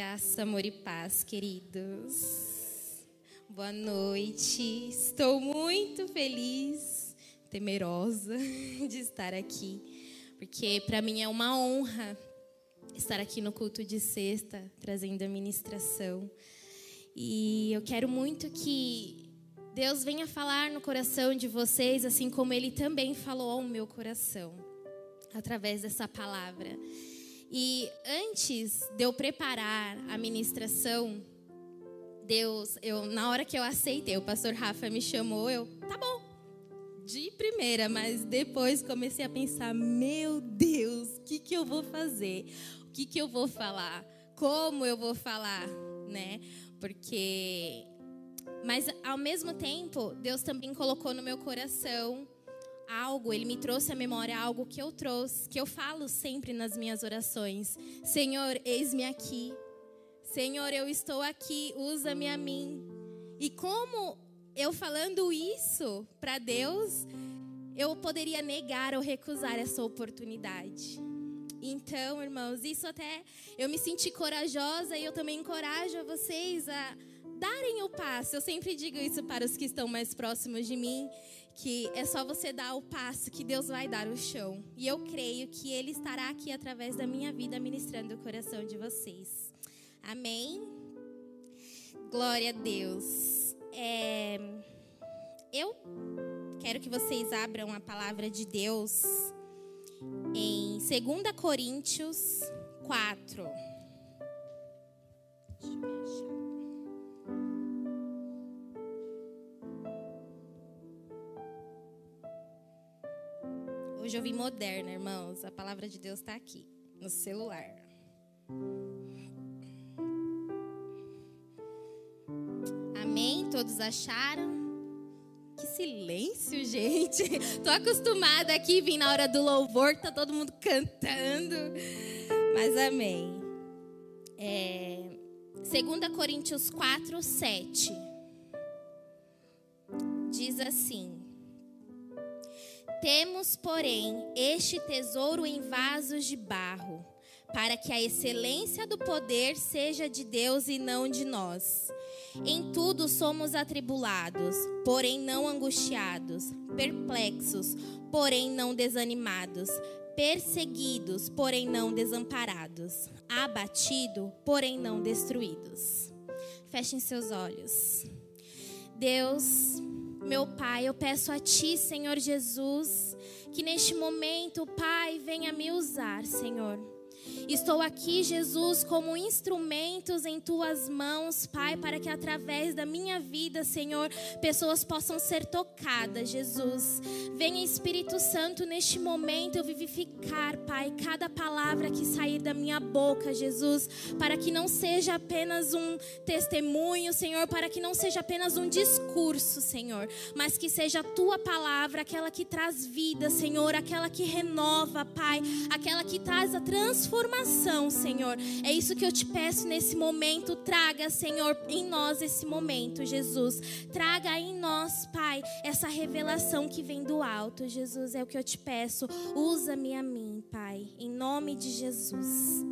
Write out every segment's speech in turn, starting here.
Graça, amor e paz, queridos. Boa noite. Estou muito feliz, temerosa de estar aqui, porque para mim é uma honra estar aqui no culto de sexta, trazendo a ministração. E eu quero muito que Deus venha falar no coração de vocês, assim como Ele também falou ao meu coração, através dessa palavra. E antes de eu preparar a ministração, Deus, eu na hora que eu aceitei, o pastor Rafa me chamou, eu, tá bom. De primeira, mas depois comecei a pensar, meu Deus, o que que eu vou fazer? O que que eu vou falar? Como eu vou falar, né? Porque mas ao mesmo tempo, Deus também colocou no meu coração algo, ele me trouxe à memória algo que eu trouxe, que eu falo sempre nas minhas orações. Senhor, eis-me aqui. Senhor, eu estou aqui, usa-me a mim. E como eu falando isso para Deus, eu poderia negar ou recusar essa oportunidade. Então, irmãos, isso até eu me senti corajosa e eu também encorajo vocês a darem o passo. Eu sempre digo isso para os que estão mais próximos de mim, que é só você dar o passo que Deus vai dar o chão. E eu creio que Ele estará aqui através da minha vida ministrando o coração de vocês. Amém? Glória a Deus. É... Eu quero que vocês abram a palavra de Deus em 2 Coríntios 4. Deixa eu achar. Hoje eu vim moderna, irmãos. A palavra de Deus está aqui, no celular. Amém? Todos acharam? Que silêncio, gente. Tô acostumada aqui, vim na hora do louvor, tá todo mundo cantando. Mas amém. É, 2 Coríntios 4, 7. Diz assim: temos, porém, este tesouro em vasos de barro, para que a excelência do poder seja de Deus e não de nós. Em tudo somos atribulados, porém não angustiados, perplexos, porém não desanimados, perseguidos, porém não desamparados, abatido, porém não destruídos. Fechem seus olhos. Deus, meu Pai, eu peço a Ti, Senhor Jesus, que neste momento, Pai, venha me usar, Senhor. Estou aqui, Jesus, como instrumentos em tuas mãos, Pai, para que através da minha vida, Senhor, pessoas possam ser tocadas, Jesus. Venha Espírito Santo neste momento eu vivificar, Pai, cada palavra que sair da minha boca, Jesus, para que não seja apenas um testemunho, Senhor, para que não seja apenas um discurso, Senhor, mas que seja a tua palavra, aquela que traz vida, Senhor, aquela que renova, Pai, aquela que traz a transformação Senhor. É isso que eu te peço nesse momento. Traga, Senhor, em nós esse momento, Jesus. Traga em nós, Pai, essa revelação que vem do alto, Jesus. É o que eu te peço. Usa-me a mim, Pai, em nome de Jesus.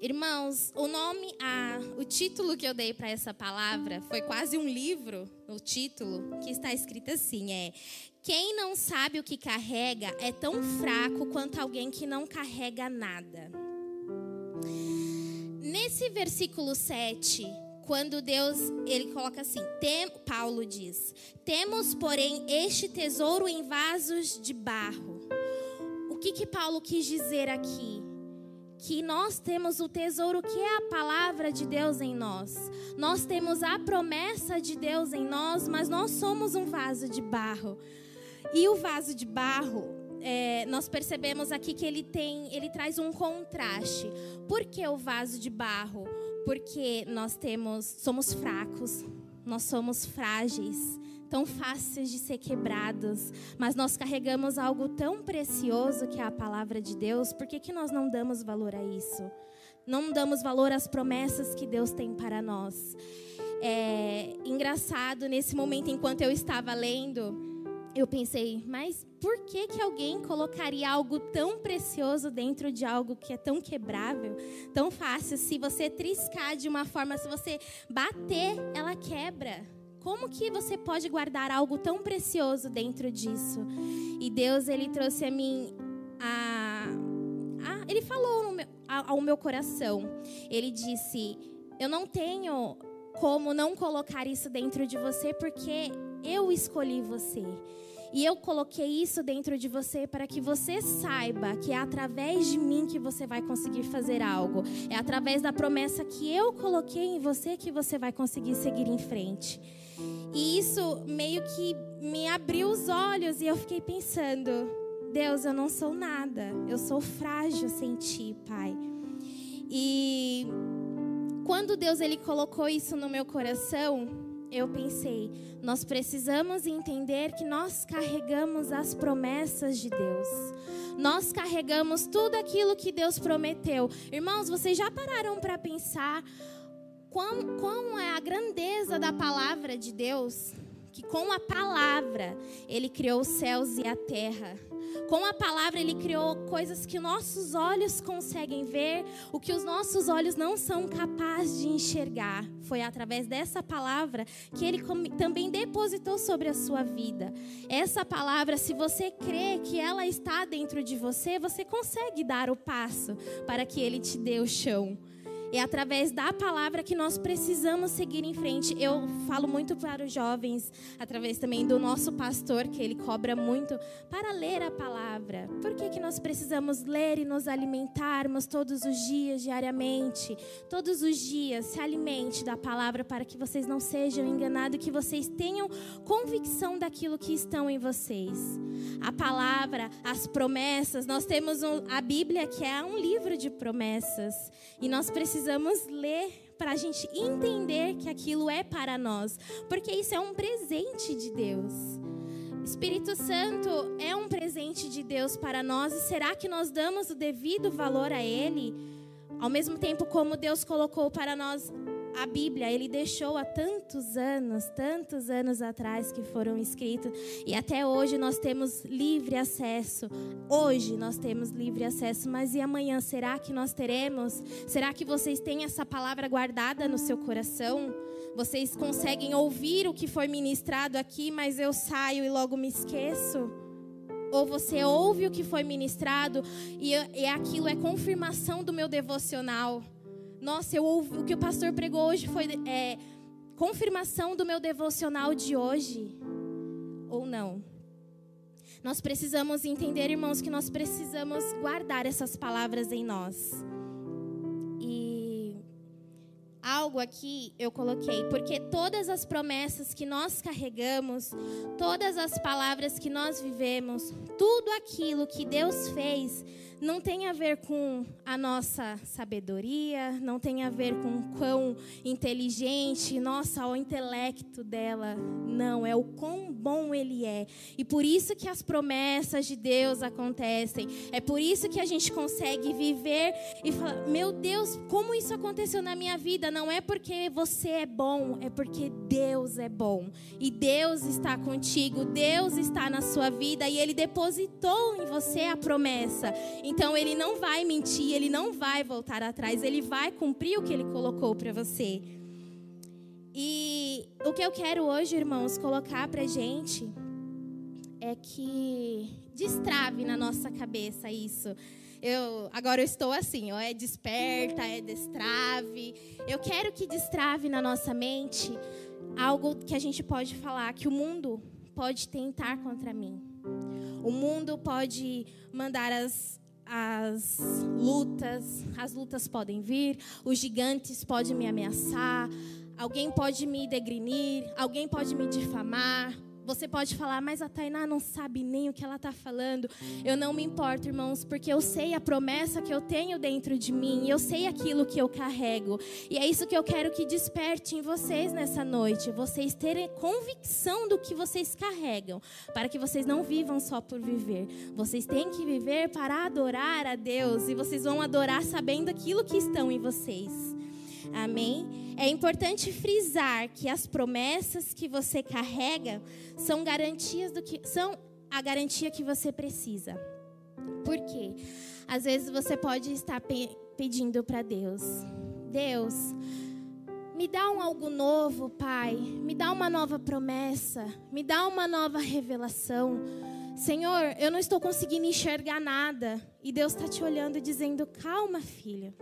Irmãos, o nome, a, o título que eu dei para essa palavra foi quase um livro, o título, que está escrito assim: é quem não sabe o que carrega é tão fraco quanto alguém que não carrega nada. Nesse versículo 7, quando Deus, ele coloca assim, tem, Paulo diz: "Temos, porém, este tesouro em vasos de barro". O que que Paulo quis dizer aqui? que nós temos o tesouro que é a palavra de Deus em nós. Nós temos a promessa de Deus em nós, mas nós somos um vaso de barro. E o vaso de barro, é, nós percebemos aqui que ele tem, ele traz um contraste. Por que o vaso de barro? Porque nós temos, somos fracos, nós somos frágeis, tão fáceis de ser quebrados, mas nós carregamos algo tão precioso que é a palavra de Deus. Por que, que nós não damos valor a isso? Não damos valor às promessas que Deus tem para nós. É engraçado nesse momento, enquanto eu estava lendo eu pensei, mas por que que alguém colocaria algo tão precioso dentro de algo que é tão quebrável, tão fácil? Se você triscar de uma forma, se você bater, ela quebra. Como que você pode guardar algo tão precioso dentro disso? E Deus ele trouxe a mim a, a ele falou meu, ao meu coração. Ele disse: "Eu não tenho como não colocar isso dentro de você porque eu escolhi você. E eu coloquei isso dentro de você para que você saiba que é através de mim que você vai conseguir fazer algo. É através da promessa que eu coloquei em você que você vai conseguir seguir em frente. E isso meio que me abriu os olhos e eu fiquei pensando: Deus, eu não sou nada. Eu sou frágil sem ti, Pai. E quando Deus ele colocou isso no meu coração, eu pensei, nós precisamos entender que nós carregamos as promessas de Deus. Nós carregamos tudo aquilo que Deus prometeu. Irmãos, vocês já pararam para pensar quão, quão é a grandeza da palavra de Deus? Que com a palavra ele criou os céus e a terra. Com a palavra, Ele criou coisas que nossos olhos conseguem ver, o que os nossos olhos não são capazes de enxergar. Foi através dessa palavra que Ele também depositou sobre a sua vida. Essa palavra, se você crê que ela está dentro de você, você consegue dar o passo para que Ele te dê o chão. É através da palavra que nós precisamos seguir em frente. Eu falo muito para os jovens, através também do nosso pastor, que ele cobra muito, para ler a palavra. Por que, que nós precisamos ler e nos alimentarmos todos os dias, diariamente? Todos os dias, se alimente da palavra para que vocês não sejam enganados, que vocês tenham convicção daquilo que estão em vocês. A palavra, as promessas, nós temos a Bíblia, que é um livro de promessas. E nós precisamos precisamos ler para a gente entender que aquilo é para nós, porque isso é um presente de Deus. Espírito Santo é um presente de Deus para nós e será que nós damos o devido valor a Ele? Ao mesmo tempo como Deus colocou para nós a Bíblia, ele deixou há tantos anos, tantos anos atrás que foram escritos, e até hoje nós temos livre acesso. Hoje nós temos livre acesso, mas e amanhã será que nós teremos? Será que vocês têm essa palavra guardada no seu coração? Vocês conseguem ouvir o que foi ministrado aqui, mas eu saio e logo me esqueço? Ou você ouve o que foi ministrado e, e aquilo é confirmação do meu devocional? Nossa, eu ouvi, o que o pastor pregou hoje foi é, confirmação do meu devocional de hoje. Ou não? Nós precisamos entender, irmãos, que nós precisamos guardar essas palavras em nós. E algo aqui eu coloquei, porque todas as promessas que nós carregamos, todas as palavras que nós vivemos, tudo aquilo que Deus fez, não tem a ver com a nossa sabedoria, não tem a ver com quão inteligente, nossa, o intelecto dela. Não, é o quão bom ele é. E por isso que as promessas de Deus acontecem. É por isso que a gente consegue viver e falar: "Meu Deus, como isso aconteceu na minha vida?" Não é porque você é bom, é porque Deus é bom. E Deus está contigo, Deus está na sua vida e ele depositou em você a promessa. Então ele não vai mentir, ele não vai voltar atrás, ele vai cumprir o que ele colocou para você. E o que eu quero hoje, irmãos, colocar pra gente é que destrave na nossa cabeça isso. Eu agora eu estou assim, ó, é desperta, é destrave. Eu quero que destrave na nossa mente algo que a gente pode falar que o mundo pode tentar contra mim. O mundo pode mandar as as lutas, as lutas podem vir, os gigantes podem me ameaçar, alguém pode me degrinir, alguém pode me difamar, você pode falar, mas a Tainá não sabe nem o que ela está falando. Eu não me importo, irmãos, porque eu sei a promessa que eu tenho dentro de mim, eu sei aquilo que eu carrego. E é isso que eu quero que desperte em vocês nessa noite. Vocês terem convicção do que vocês carregam, para que vocês não vivam só por viver. Vocês têm que viver para adorar a Deus, e vocês vão adorar sabendo aquilo que estão em vocês. Amém? É importante frisar que as promessas que você carrega são garantias do que são a garantia que você precisa. Por quê? Às vezes você pode estar pe pedindo para Deus: Deus, me dá um algo novo, Pai. Me dá uma nova promessa. Me dá uma nova revelação. Senhor, eu não estou conseguindo enxergar nada. E Deus está te olhando dizendo: Calma, filha.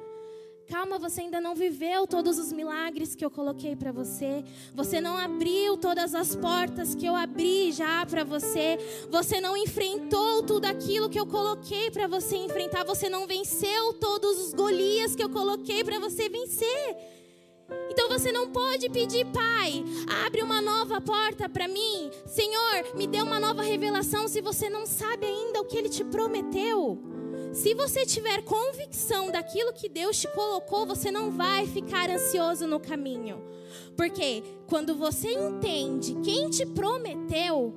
Calma, você ainda não viveu todos os milagres que eu coloquei para você. Você não abriu todas as portas que eu abri já para você. Você não enfrentou tudo aquilo que eu coloquei para você enfrentar. Você não venceu todos os Golias que eu coloquei para você vencer. Então você não pode pedir, Pai, abre uma nova porta para mim. Senhor, me dê uma nova revelação se você não sabe ainda o que ele te prometeu. Se você tiver convicção daquilo que Deus te colocou, você não vai ficar ansioso no caminho. Porque quando você entende quem te prometeu,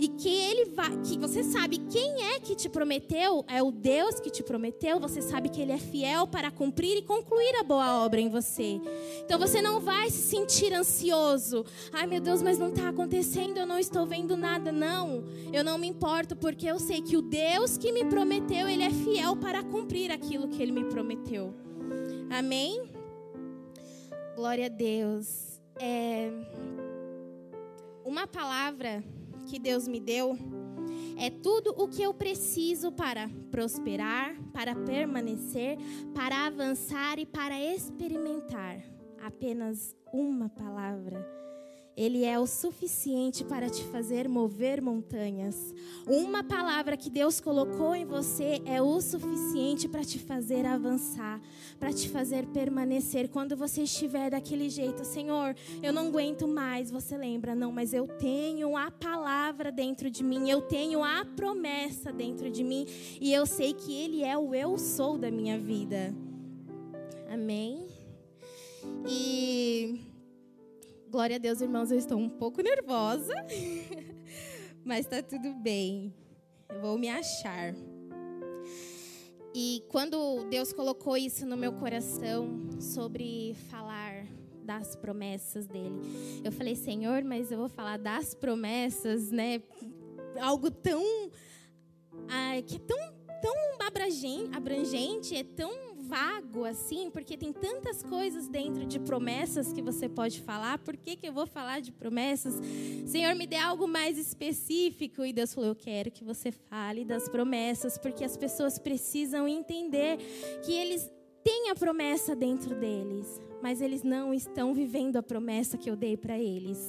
e que ele vai, que você sabe quem é que te prometeu, é o Deus que te prometeu, você sabe que ele é fiel para cumprir e concluir a boa obra em você. Então você não vai se sentir ansioso. Ai meu Deus, mas não está acontecendo, eu não estou vendo nada. Não, eu não me importo porque eu sei que o Deus que me prometeu, ele é fiel para cumprir aquilo que ele me prometeu. Amém? Glória a Deus. É... Uma palavra que Deus me deu é tudo o que eu preciso para prosperar, para permanecer, para avançar e para experimentar. Apenas uma palavra ele é o suficiente para te fazer mover montanhas. Uma palavra que Deus colocou em você é o suficiente para te fazer avançar, para te fazer permanecer. Quando você estiver daquele jeito, Senhor, eu não aguento mais, você lembra, não, mas eu tenho a palavra dentro de mim, eu tenho a promessa dentro de mim e eu sei que Ele é o eu sou da minha vida. Amém? E Glória a Deus, irmãos, eu estou um pouco nervosa, mas está tudo bem. Eu vou me achar. E quando Deus colocou isso no meu coração sobre falar das promessas dele, eu falei, Senhor, mas eu vou falar das promessas, né? Algo tão que é tão tão abrangente, é tão vago assim, porque tem tantas coisas dentro de promessas que você pode falar. Por que, que eu vou falar de promessas? Senhor, me dê algo mais específico. E Deus falou: Eu quero que você fale das promessas, porque as pessoas precisam entender que eles têm a promessa dentro deles, mas eles não estão vivendo a promessa que eu dei para eles.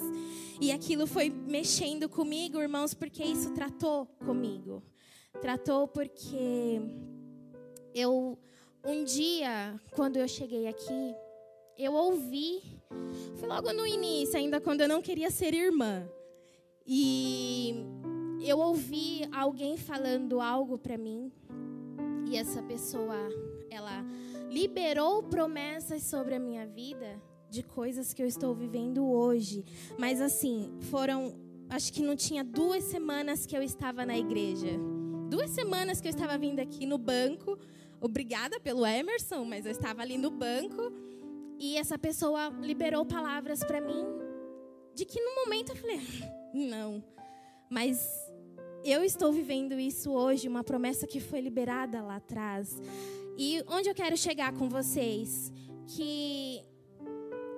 E aquilo foi mexendo comigo, irmãos, porque isso tratou comigo. Tratou porque eu um dia, quando eu cheguei aqui, eu ouvi, foi logo no início, ainda quando eu não queria ser irmã. E eu ouvi alguém falando algo para mim, e essa pessoa, ela liberou promessas sobre a minha vida de coisas que eu estou vivendo hoje. Mas assim, foram, acho que não tinha duas semanas que eu estava na igreja. Duas semanas que eu estava vindo aqui no banco obrigada pelo Emerson, mas eu estava ali no banco e essa pessoa liberou palavras para mim de que no momento eu falei, não, mas eu estou vivendo isso hoje, uma promessa que foi liberada lá atrás. E onde eu quero chegar com vocês? Que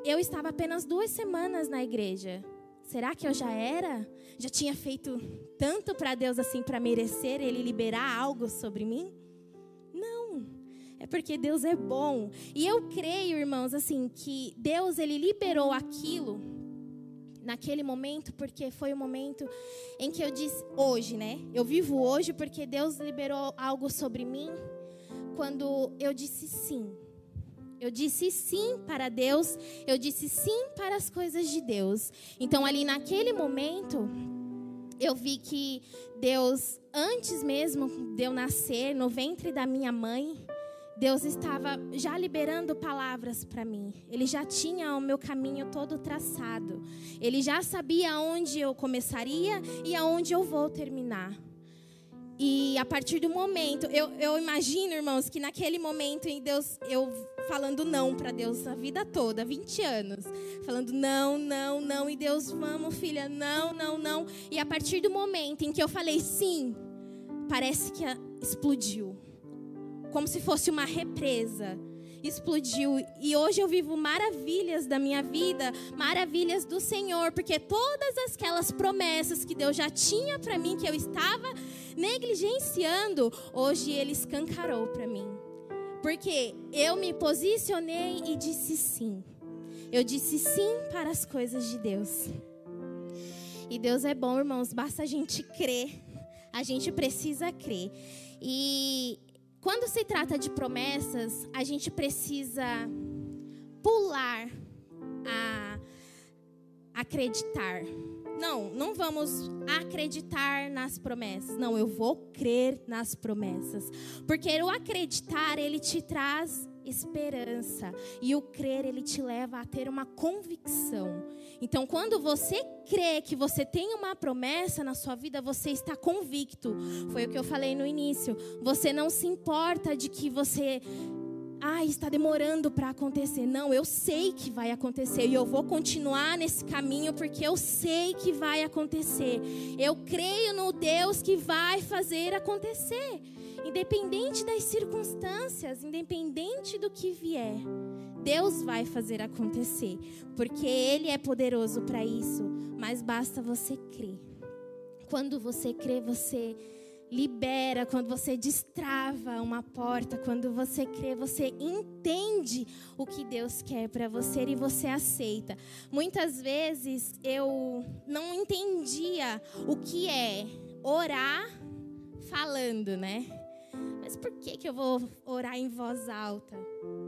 eu estava apenas duas semanas na igreja. Será que eu já era? Já tinha feito tanto para Deus assim para merecer Ele liberar algo sobre mim? É porque Deus é bom. E eu creio, irmãos, assim, que Deus ele liberou aquilo naquele momento porque foi o momento em que eu disse hoje, né? Eu vivo hoje porque Deus liberou algo sobre mim quando eu disse sim. Eu disse sim para Deus, eu disse sim para as coisas de Deus. Então ali naquele momento eu vi que Deus antes mesmo de eu nascer no ventre da minha mãe, Deus estava já liberando palavras para mim. Ele já tinha o meu caminho todo traçado. Ele já sabia aonde eu começaria e aonde eu vou terminar. E a partir do momento, eu, eu imagino, irmãos, que naquele momento em Deus, eu falando não para Deus a vida toda, 20 anos. Falando não, não, não. E Deus, vamos, filha, não, não, não. E a partir do momento em que eu falei sim, parece que explodiu. Como se fosse uma represa explodiu. E hoje eu vivo maravilhas da minha vida, maravilhas do Senhor, porque todas aquelas promessas que Deus já tinha para mim, que eu estava negligenciando, hoje Ele escancarou para mim. Porque eu me posicionei e disse sim. Eu disse sim para as coisas de Deus. E Deus é bom, irmãos, basta a gente crer. A gente precisa crer. E quando se trata de promessas, a gente precisa pular a acreditar. Não, não vamos acreditar nas promessas. Não, eu vou crer nas promessas. Porque o acreditar, ele te traz esperança. E o crer, ele te leva a ter uma convicção. Então, quando você crê que você tem uma promessa na sua vida, você está convicto. Foi o que eu falei no início. Você não se importa de que você ah, está demorando para acontecer. Não, eu sei que vai acontecer e eu vou continuar nesse caminho porque eu sei que vai acontecer. Eu creio no Deus que vai fazer acontecer. Independente das circunstâncias, independente do que vier, Deus vai fazer acontecer, porque Ele é poderoso para isso, mas basta você crer. Quando você crê, você libera, quando você destrava uma porta, quando você crê, você entende o que Deus quer para você e você aceita. Muitas vezes eu não entendia o que é orar falando, né? Mas por que, que eu vou orar em voz alta?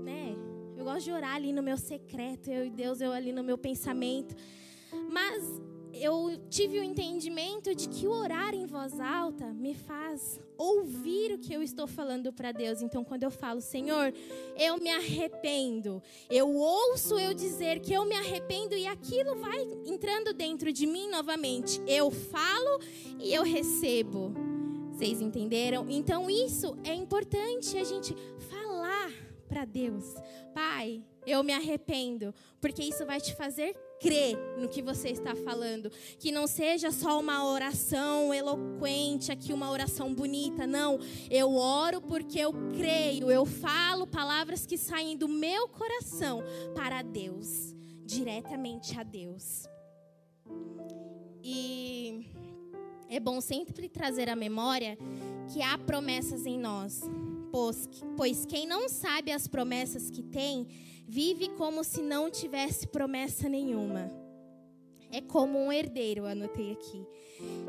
Né? Eu gosto de orar ali no meu secreto, eu e Deus, eu ali no meu pensamento. Mas eu tive o entendimento de que orar em voz alta me faz ouvir o que eu estou falando para Deus. Então, quando eu falo, Senhor, eu me arrependo, eu ouço eu dizer que eu me arrependo e aquilo vai entrando dentro de mim novamente. Eu falo e eu recebo. Vocês entenderam? Então isso é importante a gente falar para Deus. Pai, eu me arrependo, porque isso vai te fazer crer no que você está falando, que não seja só uma oração eloquente, aqui uma oração bonita, não. Eu oro porque eu creio, eu falo palavras que saem do meu coração para Deus, diretamente a Deus. E é bom sempre trazer à memória que há promessas em nós, pois, pois quem não sabe as promessas que tem, vive como se não tivesse promessa nenhuma. É como um herdeiro, anotei aqui.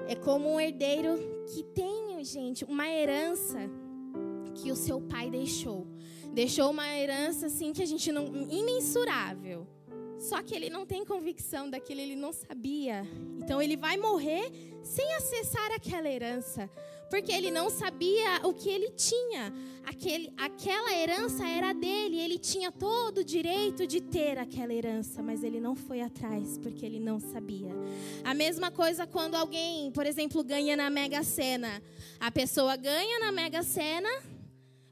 É como um herdeiro que tem, gente, uma herança que o seu pai deixou. Deixou uma herança assim que a gente não imensurável. Só que ele não tem convicção daquilo, ele não sabia. Então ele vai morrer sem acessar aquela herança, porque ele não sabia o que ele tinha. Aquele, aquela herança era dele, ele tinha todo o direito de ter aquela herança, mas ele não foi atrás porque ele não sabia. A mesma coisa quando alguém, por exemplo, ganha na Mega Sena. A pessoa ganha na Mega Sena,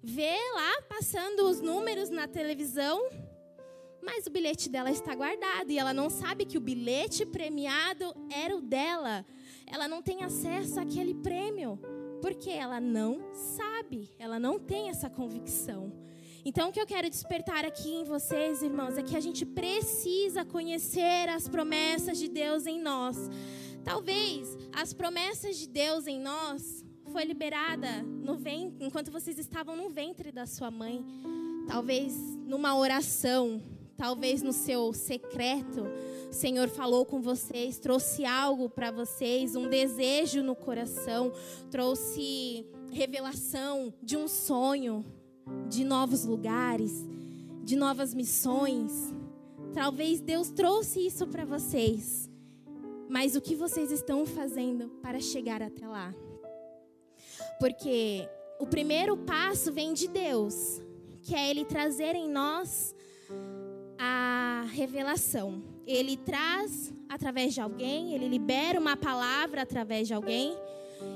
vê lá passando os números na televisão, mas o bilhete dela está guardado e ela não sabe que o bilhete premiado era o dela. Ela não tem acesso àquele prêmio, porque ela não sabe, ela não tem essa convicção. Então, o que eu quero despertar aqui em vocês, irmãos, é que a gente precisa conhecer as promessas de Deus em nós. Talvez as promessas de Deus em nós foi liberada no ventre, enquanto vocês estavam no ventre da sua mãe. Talvez numa oração, talvez no seu secreto, o Senhor falou com vocês, trouxe algo para vocês, um desejo no coração, trouxe revelação de um sonho, de novos lugares, de novas missões. Talvez Deus trouxe isso para vocês. Mas o que vocês estão fazendo para chegar até lá? Porque o primeiro passo vem de Deus, que é Ele trazer em nós a revelação. Ele traz através de alguém, ele libera uma palavra através de alguém,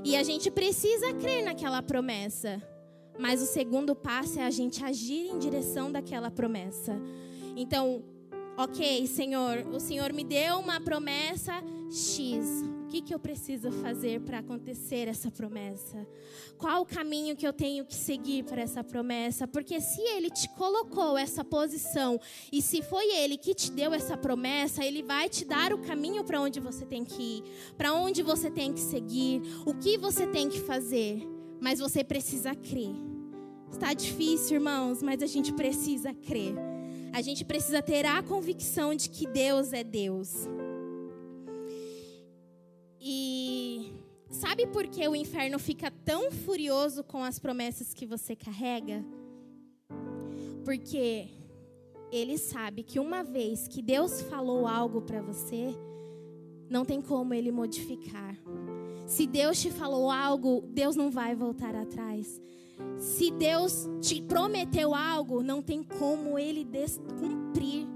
e a gente precisa crer naquela promessa. Mas o segundo passo é a gente agir em direção daquela promessa. Então, ok, Senhor, o Senhor me deu uma promessa X. O que, que eu preciso fazer para acontecer essa promessa? Qual o caminho que eu tenho que seguir para essa promessa? Porque se Ele te colocou essa posição e se foi Ele que te deu essa promessa, Ele vai te dar o caminho para onde você tem que ir, para onde você tem que seguir, o que você tem que fazer. Mas você precisa crer. Está difícil, irmãos, mas a gente precisa crer. A gente precisa ter a convicção de que Deus é Deus. E sabe por que o inferno fica tão furioso com as promessas que você carrega? Porque ele sabe que uma vez que Deus falou algo para você, não tem como ele modificar. Se Deus te falou algo, Deus não vai voltar atrás. Se Deus te prometeu algo, não tem como ele cumprir.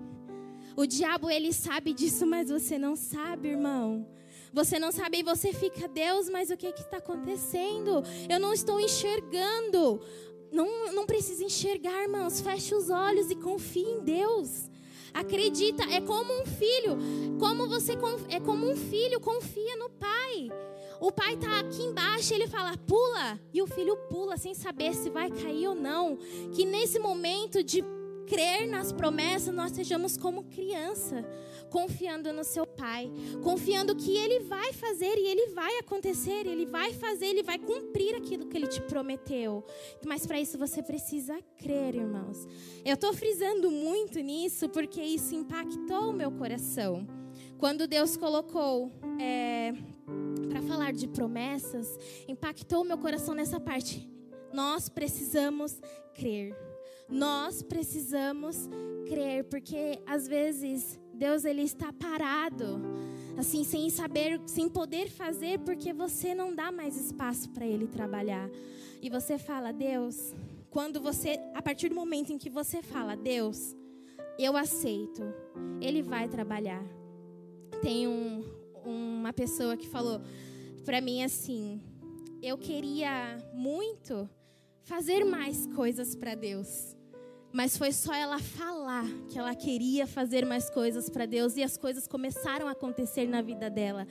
O diabo ele sabe disso, mas você não sabe, irmão. Você não sabe e você fica, Deus, mas o que está acontecendo? Eu não estou enxergando. Não, não precisa enxergar, irmãos. Feche os olhos e confie em Deus. Acredita, é como um filho. Como você é como um filho confia no pai. O pai está aqui embaixo, ele fala, pula, e o filho pula sem saber se vai cair ou não. Que nesse momento de crer nas promessas, nós sejamos como criança, confiando no seu pai, confiando que ele vai fazer e ele vai acontecer, ele vai fazer, ele vai cumprir aquilo que ele te prometeu. Mas para isso você precisa crer, irmãos. Eu estou frisando muito nisso porque isso impactou o meu coração. Quando Deus colocou é, para falar de promessas, impactou o meu coração nessa parte. Nós precisamos crer. Nós precisamos crer, porque às vezes Deus ele está parado, assim, sem saber, sem poder fazer, porque você não dá mais espaço para ele trabalhar. E você fala, Deus, quando você, a partir do momento em que você fala, Deus, eu aceito, ele vai trabalhar. Tem um, uma pessoa que falou para mim assim: eu queria muito fazer mais coisas para Deus. Mas foi só ela falar que ela queria fazer mais coisas para Deus e as coisas começaram a acontecer na vida dela.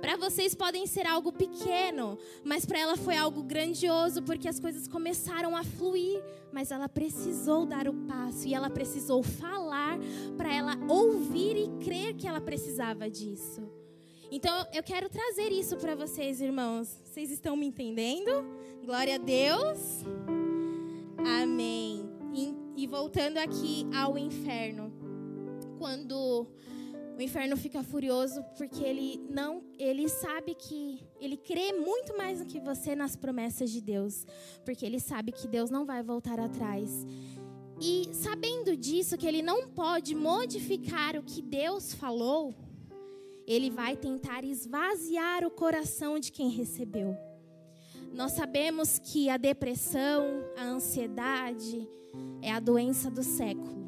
Para vocês podem ser algo pequeno, mas para ela foi algo grandioso porque as coisas começaram a fluir, mas ela precisou dar o passo e ela precisou falar para ela ouvir e crer que ela precisava disso. Então eu quero trazer isso para vocês, irmãos. Vocês estão me entendendo? Glória a Deus. Amém. E, e voltando aqui ao inferno, quando o inferno fica furioso porque ele não, ele sabe que ele crê muito mais do que você nas promessas de Deus, porque ele sabe que Deus não vai voltar atrás. E sabendo disso que ele não pode modificar o que Deus falou, ele vai tentar esvaziar o coração de quem recebeu. Nós sabemos que a depressão, a ansiedade é a doença do século.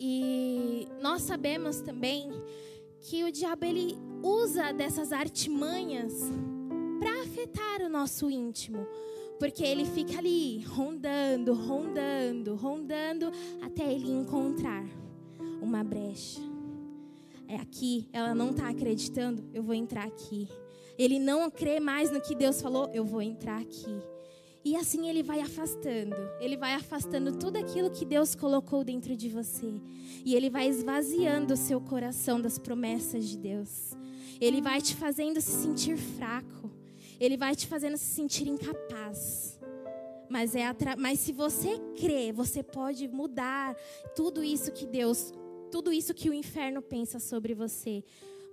E nós sabemos também que o diabo ele usa dessas artimanhas para afetar o nosso íntimo, porque ele fica ali rondando, rondando, rondando até ele encontrar uma brecha é aqui, ela não está acreditando, eu vou entrar aqui. Ele não crê mais no que Deus falou, eu vou entrar aqui. E assim ele vai afastando, ele vai afastando tudo aquilo que Deus colocou dentro de você. E ele vai esvaziando o seu coração das promessas de Deus. Ele vai te fazendo se sentir fraco. Ele vai te fazendo se sentir incapaz. Mas, é Mas se você crê, você pode mudar tudo isso que Deus tudo isso que o inferno pensa sobre você.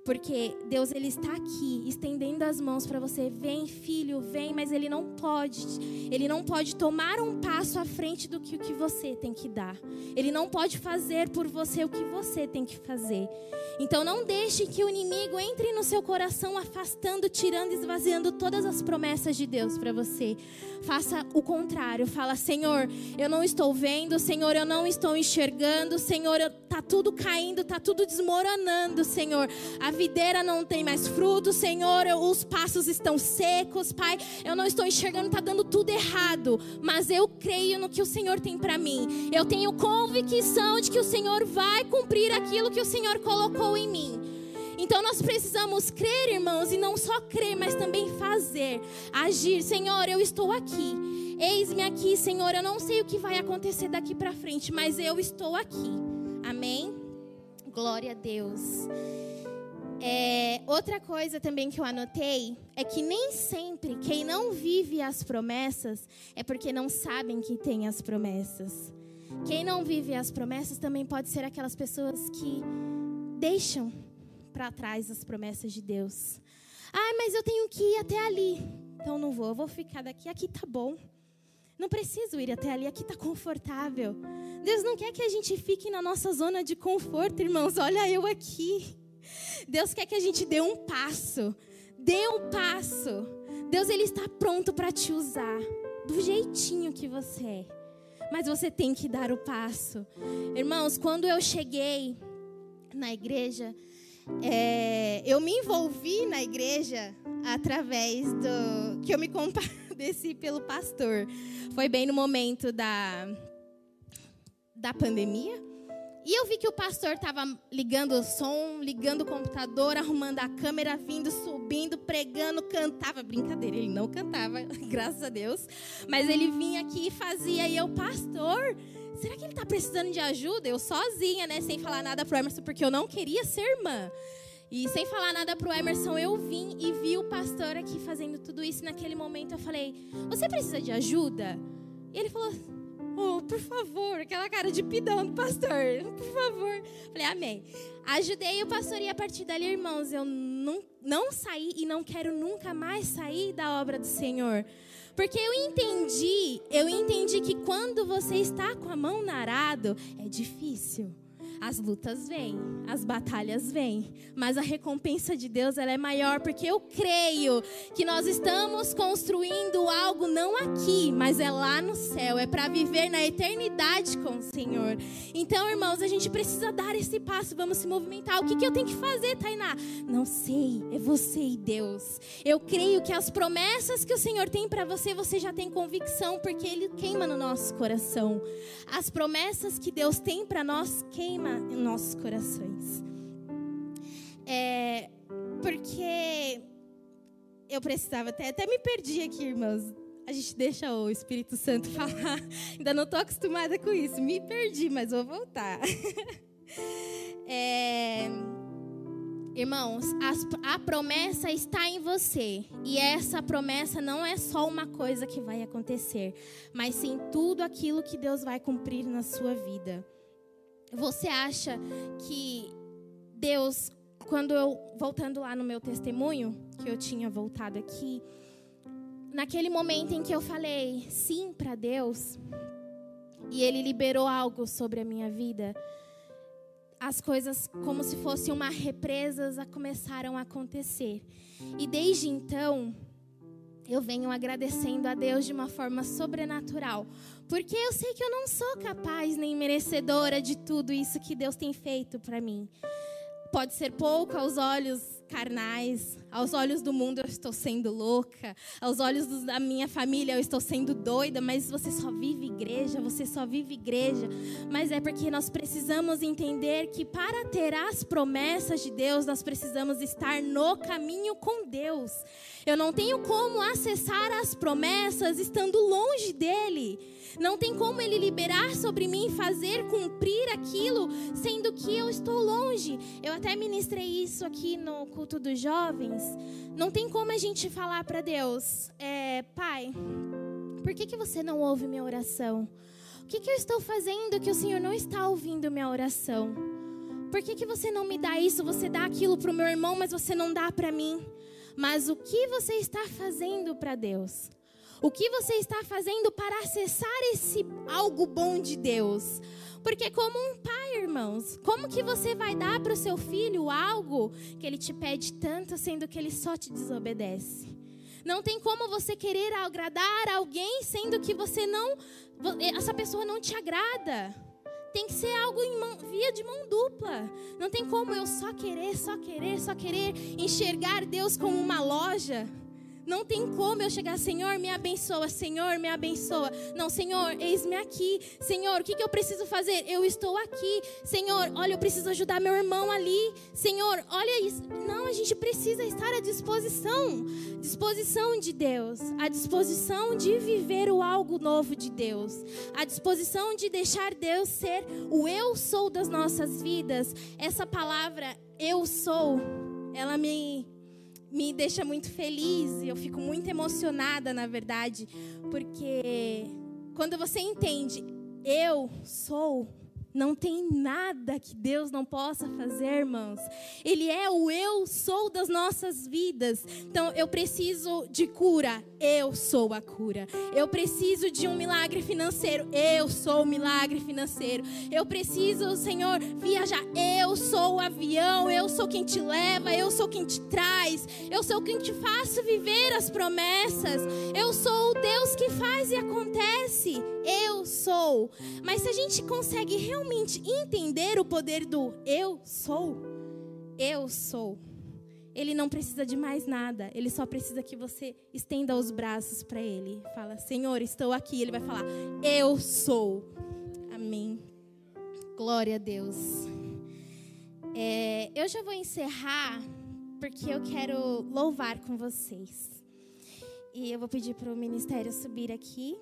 Porque Deus ele está aqui, estendendo as mãos para você. Vem, filho, vem, mas ele não pode. Ele não pode tomar um passo à frente do que o que você tem que dar. Ele não pode fazer por você o que você tem que fazer. Então não deixe que o inimigo entre no seu coração afastando, tirando, esvaziando todas as promessas de Deus para você. Faça o contrário. Fala: "Senhor, eu não estou vendo, Senhor, eu não estou enxergando, Senhor, tá tudo caindo, tá tudo desmoronando, Senhor. A videira não tem mais fruto, Senhor. Os passos estão secos, Pai. Eu não estou enxergando, tá dando tudo errado. Mas eu creio no que o Senhor tem para mim. Eu tenho convicção de que o Senhor vai cumprir aquilo que o Senhor colocou em mim. Então nós precisamos crer, irmãos, e não só crer, mas também fazer, agir. Senhor, eu estou aqui. Eis-me aqui, Senhor. Eu não sei o que vai acontecer daqui para frente, mas eu estou aqui. Amém? Glória a Deus. É, outra coisa também que eu anotei é que nem sempre quem não vive as promessas é porque não sabem que tem as promessas. Quem não vive as promessas também pode ser aquelas pessoas que deixam para trás as promessas de Deus. Ah, mas eu tenho que ir até ali. Então não vou, eu vou ficar daqui. Aqui tá bom. Não preciso ir até ali, aqui tá confortável. Deus não quer que a gente fique na nossa zona de conforto, irmãos. Olha eu aqui. Deus quer que a gente dê um passo. Dê um passo. Deus ele está pronto para te usar do jeitinho que você é. Mas você tem que dar o passo. Irmãos, quando eu cheguei na igreja, é, eu me envolvi na igreja através do que eu me compadeci pelo pastor. Foi bem no momento da da pandemia. E eu vi que o pastor estava ligando o som, ligando o computador, arrumando a câmera, vindo, subindo, pregando, cantava. Brincadeira, ele não cantava, graças a Deus. Mas ele vinha aqui e fazia. E eu, pastor, será que ele está precisando de ajuda? Eu sozinha, né? Sem falar nada pro Emerson, porque eu não queria ser irmã. E sem falar nada pro Emerson, eu vim e vi o pastor aqui fazendo tudo isso. E naquele momento eu falei: Você precisa de ajuda? E ele falou: Oh, por favor, aquela cara de pidão do pastor, por favor. Falei, amém. Ajudei o pastor e a partir dali, irmãos, eu não, não saí e não quero nunca mais sair da obra do Senhor. Porque eu entendi, eu entendi que quando você está com a mão na arado, é difícil. As lutas vêm, as batalhas vêm, mas a recompensa de Deus ela é maior porque eu creio que nós estamos construindo algo não aqui, mas é lá no céu, é para viver na eternidade com o Senhor. Então, irmãos, a gente precisa dar esse passo, vamos se movimentar. O que, que eu tenho que fazer, Tainá? Não sei, é você e Deus. Eu creio que as promessas que o Senhor tem para você, você já tem convicção porque Ele queima no nosso coração. As promessas que Deus tem para nós queima em nossos corações. É, porque eu precisava até, até me perdi aqui, irmãos. A gente deixa o Espírito Santo falar. Ainda não estou acostumada com isso. Me perdi, mas vou voltar. É, irmãos, a, a promessa está em você. E essa promessa não é só uma coisa que vai acontecer, mas sim tudo aquilo que Deus vai cumprir na sua vida. Você acha que Deus, quando eu, voltando lá no meu testemunho, que eu tinha voltado aqui, naquele momento em que eu falei sim para Deus, e Ele liberou algo sobre a minha vida, as coisas, como se fosse uma represa, começaram a acontecer. E desde então, eu venho agradecendo a Deus de uma forma sobrenatural, porque eu sei que eu não sou capaz nem merecedora de tudo isso que Deus tem feito para mim. Pode ser pouco aos olhos carnais, aos olhos do mundo eu estou sendo louca, aos olhos da minha família eu estou sendo doida, mas você só vive igreja, você só vive igreja. Mas é porque nós precisamos entender que para ter as promessas de Deus, nós precisamos estar no caminho com Deus. Eu não tenho como acessar as promessas estando longe dele. Não tem como ele liberar sobre mim, fazer cumprir aquilo, sendo que eu estou longe. Eu até ministrei isso aqui no culto dos jovens. Não tem como a gente falar para Deus, é, Pai, por que, que você não ouve minha oração? O que, que eu estou fazendo que o Senhor não está ouvindo minha oração? Por que, que você não me dá isso? Você dá aquilo para o meu irmão, mas você não dá para mim? Mas o que você está fazendo para Deus? O que você está fazendo para acessar esse algo bom de Deus? Porque como um pai, irmãos, como que você vai dar para o seu filho algo que ele te pede tanto, sendo que ele só te desobedece? Não tem como você querer agradar alguém, sendo que você não, essa pessoa não te agrada. Tem que ser algo via via de mão dupla. Não tem como eu só querer, só querer, só querer enxergar Deus como uma loja. Não tem como eu chegar, Senhor, me abençoa, Senhor, me abençoa. Não, Senhor, eis-me aqui. Senhor, o que, que eu preciso fazer? Eu estou aqui. Senhor, olha, eu preciso ajudar meu irmão ali. Senhor, olha isso. Não, a gente precisa estar à disposição. Disposição de Deus. A disposição de viver o algo novo de Deus. A disposição de deixar Deus ser o eu sou das nossas vidas. Essa palavra, eu sou, ela me me deixa muito feliz eu fico muito emocionada, na verdade, porque quando você entende, eu sou não tem nada que Deus não possa fazer, irmãos. Ele é o eu sou das nossas vidas. Então eu preciso de cura, eu sou a cura. Eu preciso de um milagre financeiro, eu sou o milagre financeiro. Eu preciso, Senhor, viajar, eu sou o avião, eu sou quem te leva, eu sou quem te traz, eu sou quem te faço viver as promessas. Eu sou o Deus que faz e acontece. Eu sou. Mas se a gente consegue realmente realmente entender o poder do eu sou, eu sou, ele não precisa de mais nada, ele só precisa que você estenda os braços para ele. Fala, Senhor, estou aqui. Ele vai falar, eu sou. Amém. Glória a Deus. É, eu já vou encerrar, porque eu quero louvar com vocês. E eu vou pedir para o ministério subir aqui.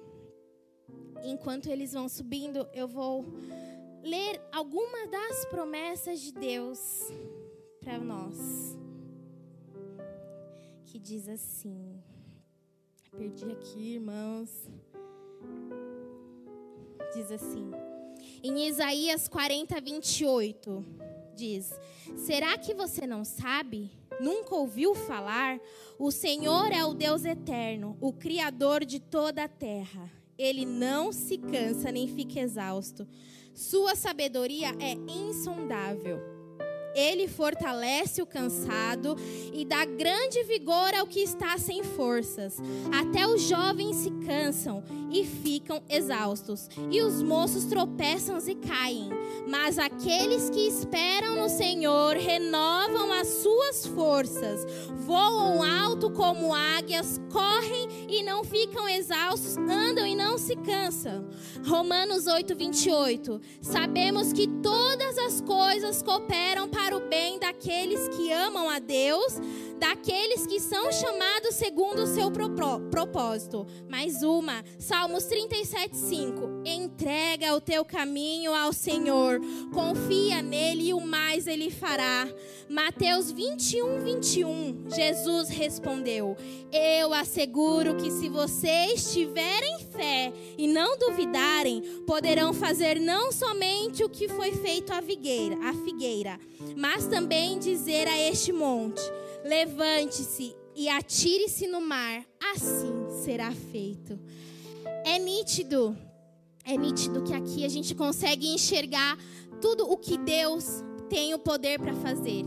Enquanto eles vão subindo, eu vou ler algumas das promessas de Deus para nós. Que diz assim. Perdi aqui, irmãos. Diz assim. Em Isaías 40, 28, diz: Será que você não sabe? Nunca ouviu falar? O Senhor é o Deus eterno, o Criador de toda a terra. Ele não se cansa nem fica exausto. Sua sabedoria é insondável. Ele fortalece o cansado e dá grande vigor ao que está sem forças. Até os jovens se cansam e ficam exaustos, e os moços tropeçam e caem. Mas aqueles que esperam no Senhor renovam as suas forças, voam alto como águias, correm e não ficam exaustos, andam e não se cansam. Romanos 8, 28. Sabemos que todas as coisas cooperam para para o bem daqueles que amam a Deus, daqueles que são chamados segundo o seu propósito. Mais uma, Salmos 37, 5. Entrega o teu caminho ao Senhor, confia nele e o mais ele fará. Mateus 21, 21. Jesus respondeu: Eu asseguro que se vocês tiverem fé e não duvidarem, poderão fazer não somente o que foi feito à figueira, à figueira mas também dizer a este monte: levante-se e atire-se no mar, assim será feito. É nítido, é nítido que aqui a gente consegue enxergar tudo o que Deus tem o poder para fazer,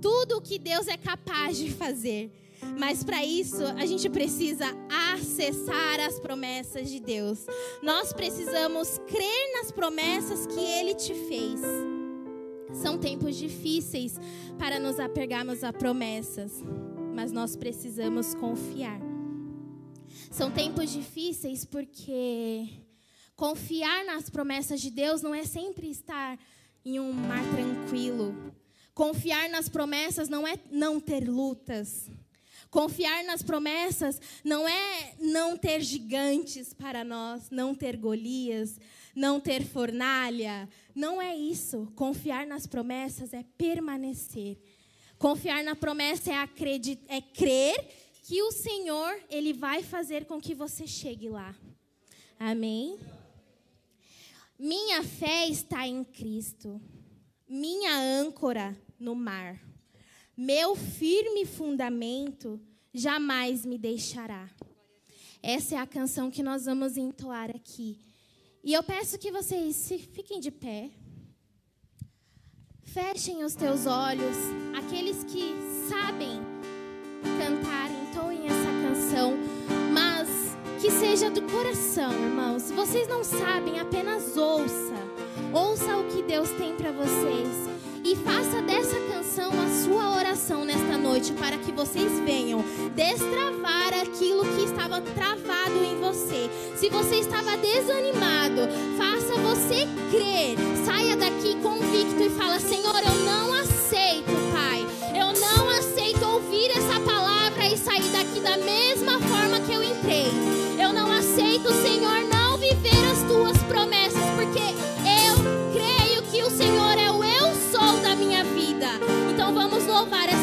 tudo o que Deus é capaz de fazer. Mas para isso, a gente precisa acessar as promessas de Deus. Nós precisamos crer nas promessas que Ele te fez. São tempos difíceis para nos apegarmos a promessas, mas nós precisamos confiar. São tempos difíceis porque confiar nas promessas de Deus não é sempre estar em um mar tranquilo. Confiar nas promessas não é não ter lutas. Confiar nas promessas não é não ter gigantes para nós, não ter Golias, não ter fornalha. Não é isso. Confiar nas promessas é permanecer. Confiar na promessa é, acreditar, é crer que o Senhor ele vai fazer com que você chegue lá. Amém? Minha fé está em Cristo. Minha âncora no mar. Meu firme fundamento jamais me deixará. Essa é a canção que nós vamos entoar aqui. E eu peço que vocês se fiquem de pé. Fechem os teus olhos. Aqueles que sabem cantar, entoem essa canção. Mas que seja do coração, irmãos. Se vocês não sabem, apenas ouça. Ouça o que Deus tem para e faça dessa canção a sua oração nesta noite para que vocês venham destravar aquilo que estava travado em você. Se você estava desanimado, faça você crer. Saia daqui convicto e fala: Senhor, eu não aceito, Pai. Eu não aceito ouvir essa palavra e sair daqui da mesma eu